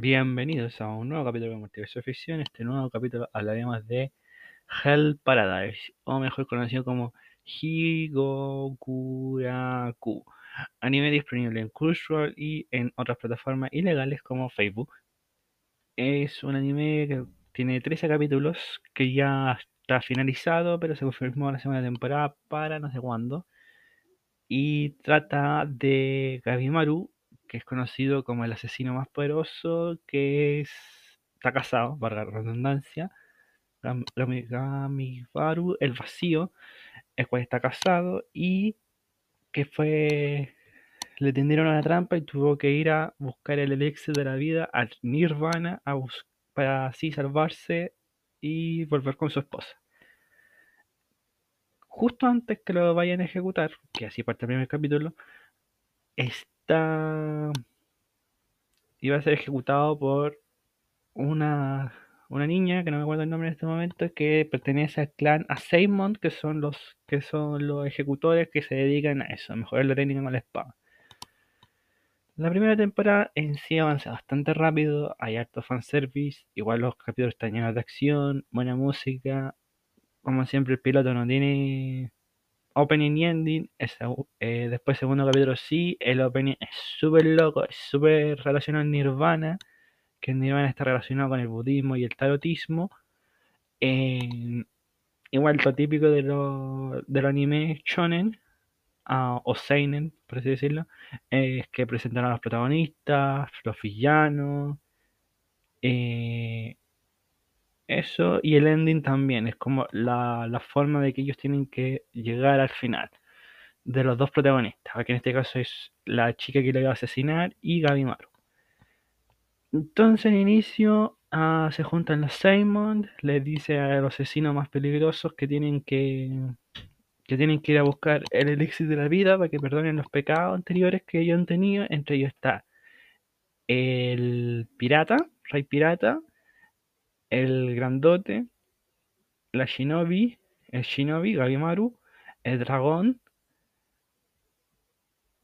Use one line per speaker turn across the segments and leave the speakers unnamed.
Bienvenidos a un nuevo capítulo de Multiverso Ficción. Este nuevo capítulo hablaremos de Hell Paradise, o mejor conocido como Higokuraku, anime disponible en Crunchyroll y en otras plataformas ilegales como Facebook. Es un anime que tiene 13 capítulos que ya está finalizado, pero se confirmó la segunda temporada para no sé cuándo. Y trata de Gabimaru, que es conocido como el asesino más poderoso, que es, está casado, para la redundancia. El vacío, el cual está casado y que fue le tendieron una trampa y tuvo que ir a buscar el elixir de la vida al Nirvana a para así salvarse y volver con su esposa. Justo antes que lo vayan a ejecutar, que así parte el primer capítulo, iba a ser ejecutado por una, una niña, que no me acuerdo el nombre en este momento, que pertenece al clan Aseimon, que son los que son los ejecutores que se dedican a eso, a mejorar la técnica con la espada. La primera temporada en sí avanza bastante rápido, hay harto fanservice, igual los capítulos están llenos de acción, buena música, como siempre el piloto no tiene opening ending, eh, después segundo capítulo sí, el opening es súper loco, es súper relacionado al Nirvana, que Nirvana está relacionado con el budismo y el tarotismo. Igual lo típico de los de anime shonen, uh, o seinen, por así decirlo, es que presentan a los protagonistas, los villanos, eh, eso y el ending también, es como la, la, forma de que ellos tienen que llegar al final de los dos protagonistas, que en este caso es la chica que le va a asesinar y Gabimaru. Entonces en inicio uh, se juntan los Simon, les dice a los asesinos más peligrosos que tienen que, que tienen que ir a buscar el elixir de la vida para que perdonen los pecados anteriores que ellos han tenido. Entre ellos está el pirata, rey pirata, el grandote, la shinobi, el shinobi, Gabimaru, el dragón.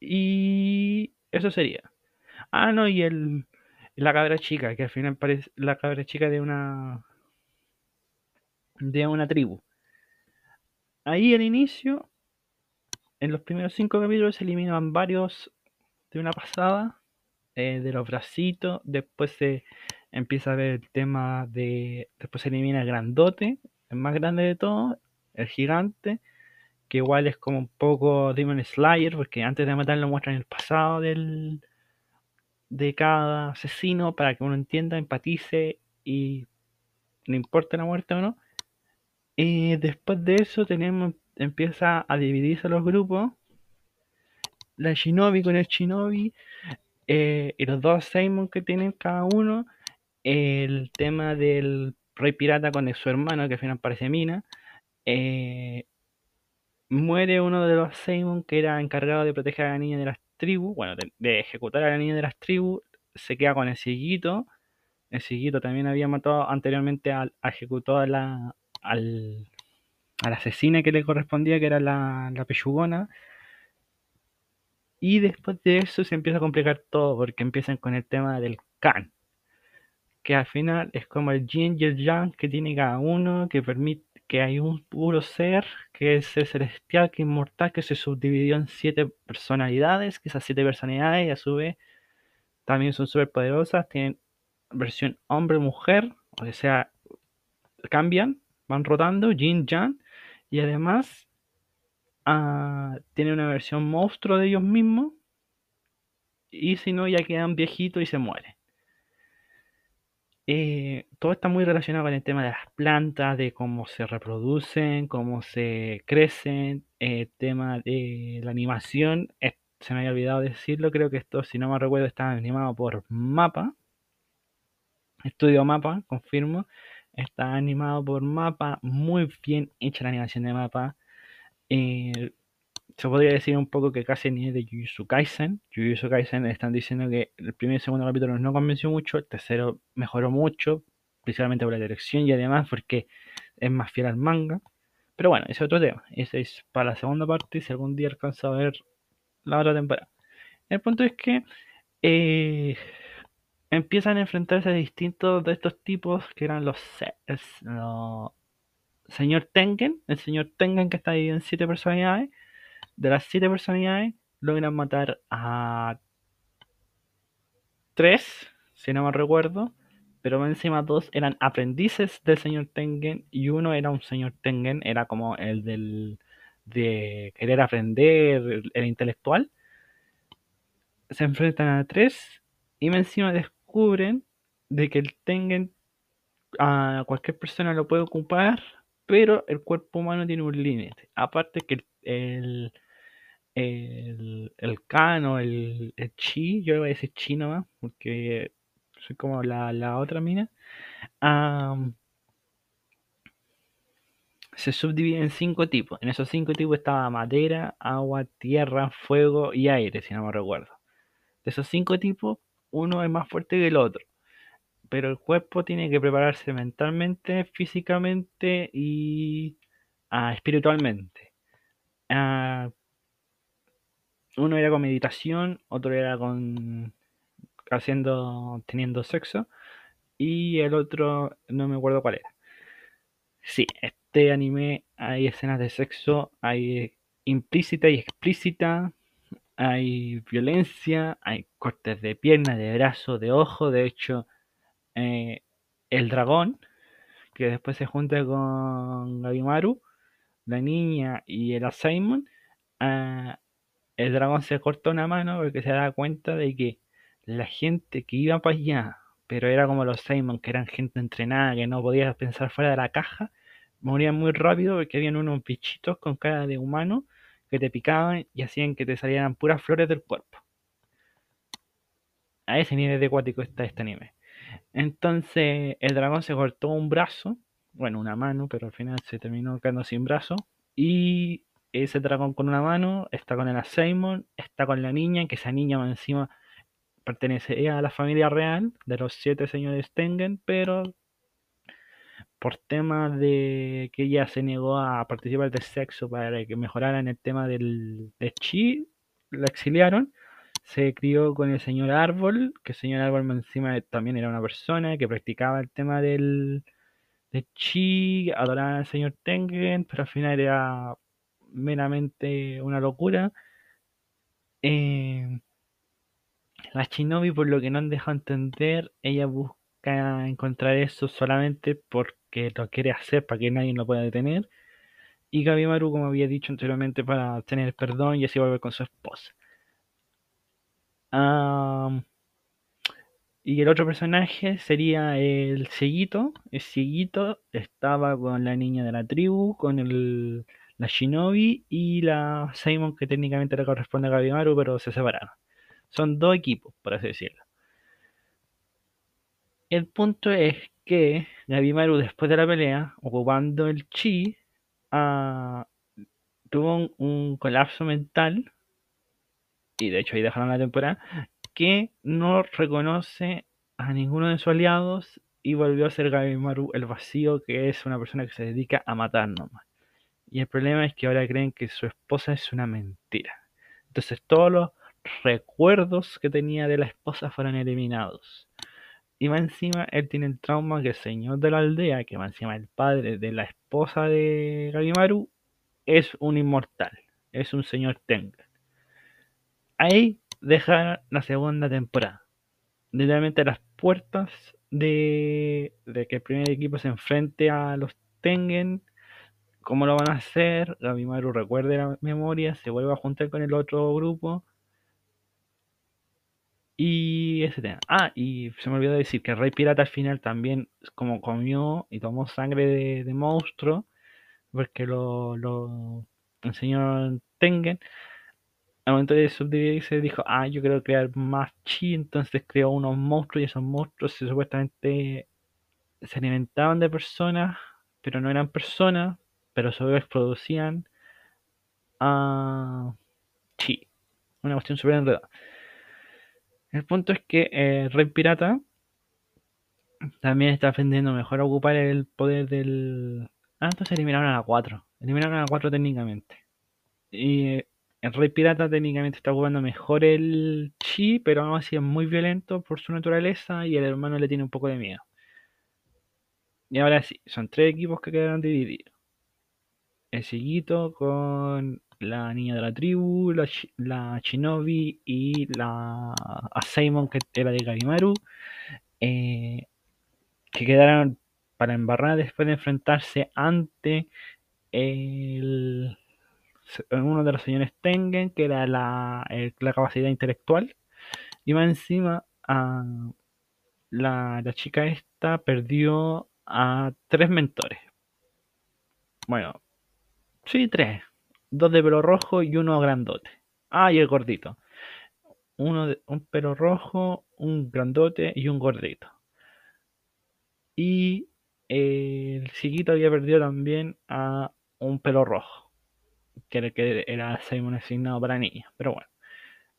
Y eso sería. Ah, no, y el la cabra chica, que al final parece la cabra chica de una de una tribu. Ahí al inicio, en los primeros cinco capítulos se eliminan varios de una pasada, eh, de los bracitos, después se empieza a ver el tema de. Después se elimina el grandote, el más grande de todos, el gigante, que igual es como un poco Demon Slayer, porque antes de matarlo muestran el pasado del de cada asesino para que uno entienda, empatice y no importa la muerte o no. Y después de eso tenemos empieza a dividirse los grupos. La Shinobi con el Shinobi eh, y los dos Simon que tienen cada uno el tema del rey pirata con su hermano, que al final parece Mina, eh, muere uno de los Simon que era encargado de proteger a la niña de las tribus, bueno, de, ejecutar a la niña de las tribus, se queda con el siguito. El siguito también había matado anteriormente al ejecutó a la, al, a asesina que le correspondía, que era la, la pechugona. Y después de eso se empieza a complicar todo, porque empiezan con el tema del Khan que al final es como el yin y el yang que tiene cada uno, que permite que hay un puro ser, que es el celestial, que es inmortal, que se subdividió en siete personalidades, que esas siete personalidades a su vez también son súper poderosas, tienen versión hombre-mujer, o sea, cambian, van rotando, yin, yang, y además uh, tienen una versión monstruo de ellos mismos, y si no ya quedan viejitos y se mueren. Eh, todo está muy relacionado con el tema de las plantas, de cómo se reproducen, cómo se crecen, el tema de la animación. se me había olvidado decirlo, creo que esto, si no me recuerdo, está animado por Mapa. Estudio Mapa, confirmo. Está animado por Mapa, muy bien hecha la animación de Mapa. Eh, se podría decir un poco que casi ni de Jujutsu Kaisen. Jujutsu Kaisen están diciendo que el primer y segundo capítulo no convenció mucho, el tercero mejoró mucho, principalmente por la dirección y además porque es más fiel al manga. Pero bueno, ese es otro tema. Ese es para la segunda parte, si algún día alcanza a ver la otra temporada. El punto es que eh, empiezan a enfrentarse a distintos de estos tipos que eran los, es- los señor Tengen, el señor Tengen que está dividido en siete personalidades. De las siete personalidades logran matar a tres, si no me recuerdo, pero encima dos eran aprendices del señor Tengen y uno era un señor Tengen, era como el del de querer aprender, el, el intelectual. Se enfrentan a tres y encima descubren de que el Tengen a cualquier persona lo puede ocupar, pero el cuerpo humano tiene un límite. Aparte que el, el, el Kan o el, el Chi, yo iba a decir Chi nomás, porque soy como la, la otra mina, se subdivide en cinco tipos. En esos cinco tipos estaba madera, agua, tierra, fuego y aire, si no me recuerdo. De esos cinco tipos, uno es más fuerte que el otro. Pero el cuerpo tiene que prepararse mentalmente, físicamente y ah, espiritualmente. Ah, uno era con meditación, otro era con haciendo, teniendo sexo y el otro no me acuerdo cuál era. Sí, este anime hay escenas de sexo, hay implícita y explícita, hay violencia, hay cortes de pierna, de brazo, de ojo, de hecho eh, el dragón que después se junta con Gabimaru, la niña y el Simon, ah, el dragón se corta una mano porque se da cuenta de que la gente que iba para allá, pero era como los Simon, que eran gente entrenada, que no podía pensar fuera de la caja, morían muy rápido porque habían unos bichitos con cara de humano que te picaban y hacían que te salieran puras flores del cuerpo. A ese nivel de acuático está este anime. Entonces el dragón se cortó un brazo, bueno, una mano, pero al final se terminó quedando sin brazo. Y ese dragón con una mano está con el Simon, está con la niña, que esa niña encima pertenecía a la familia real de los siete señores Tengen, pero por temas de que ella se negó a participar del sexo para que mejoraran el tema del, del chi, la exiliaron. Se crió con el señor Árbol, que el señor Árbol encima también era una persona que practicaba el tema del, del chi, adoraba al señor Tengen, pero al final era meramente una locura. Eh, la Shinobi, por lo que no han dejado entender, ella busca encontrar eso solamente porque lo quiere hacer para que nadie lo pueda detener. Y Gabimaru, como había dicho anteriormente, para tener perdón y así volver con su esposa. Y el otro personaje sería el cieguito. El cieguito estaba con la niña de la tribu, con el, la Shinobi y la Simon, que técnicamente le corresponde a Gabimaru, pero se separaron. Son dos equipos, por así decirlo. El punto es que Gabimaru, después de la pelea, ocupando el chi, ah, tuvo un, un colapso mental, y de hecho ahí dejaron la temporada, que no reconoce a ninguno de sus aliados y volvió a ser Gabimaru el vacío, que es una persona que se dedica a matar nomás. Y el problema es que ahora creen que su esposa es una mentira. Entonces todos los recuerdos que tenía de la esposa fueron eliminados. Y más encima él tiene el trauma que el señor de la aldea, que más encima el padre de la esposa de Gabimaru, es un inmortal. Es un señor Tengen. Ahí deja la segunda temporada. Literalmente las puertas de, de que el primer equipo se enfrente a los Tengen. ¿Cómo lo van a hacer? Gabimaru recuerde la memoria, se vuelve a juntar con el otro grupo. Y ese tema. Ah, y se me olvidó decir que Rey Pirata al final también como comió y tomó sangre de, de monstruo, porque lo, lo enseñó Tengen. Al momento de subdividirse dijo, ah, yo quiero crear más chi, entonces creó unos monstruos y esos monstruos se, supuestamente se alimentaban de personas, pero no eran personas, pero a su producían ah, chi. Una cuestión súper enredada. El punto es que eh, Rey Pirata también está aprendiendo mejor a ocupar el poder del... Ah, entonces eliminaron a la 4. Eliminaron a la 4 técnicamente. Y eh, el Rey Pirata técnicamente está ocupando mejor el chi, pero aún así es muy violento por su naturaleza y el hermano le tiene un poco de miedo. Y ahora sí, son tres equipos que quedaron divididos. El Siguito con la niña de la tribu, la, la Shinobi y la Asaimon que era de Gabimaru. Eh, que quedaron para embarrar después de enfrentarse ante el, uno de los señores Tengen, que era la, la capacidad intelectual. Y más encima, a, la, la chica esta perdió a tres mentores. Bueno, sí, tres. Dos de pelo rojo y uno grandote. Ah, y el gordito. Uno de, un pelo rojo, un grandote y un gordito. Y el chiquito había perdido también a un pelo rojo. Que era, que asignado para niña. Pero bueno.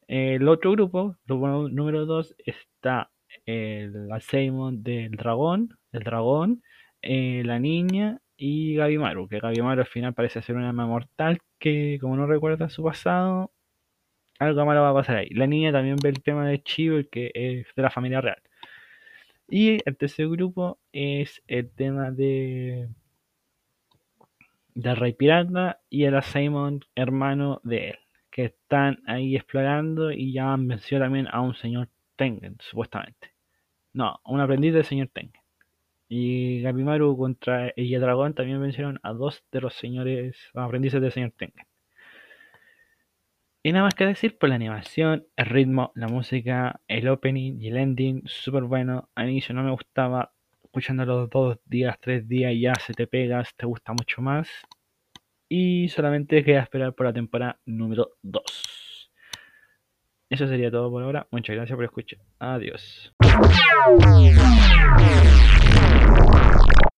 El otro grupo, grupo número 2, está el Simon del dragón, el dragón, eh, la niña y Gabimaru, que Gabimaru al final parece ser una alma mortal que como no recuerda su pasado, algo malo va a pasar ahí. La niña también ve el tema de Chivo, que es de la familia real. Y el tercer grupo es el tema de del Rey Pirata y el Simon, hermano de él, que están ahí explorando y ya vencido también a un señor Tengen, supuestamente. No, un aprendiz del señor Tengen. Y Gabimaru contra el Dragón también vencieron a dos de los señores aprendices del señor Tengen. Y nada más que decir, por la animación, el ritmo, la música, el opening y el ending, súper bueno. Al inicio no me gustaba, escuchándolo dos días, tres días, ya se te pegas, te gusta mucho más. Y solamente queda esperar por la temporada número 2. Eso sería todo por ahora. Muchas gracias por escuchar. Adiós. Thank you.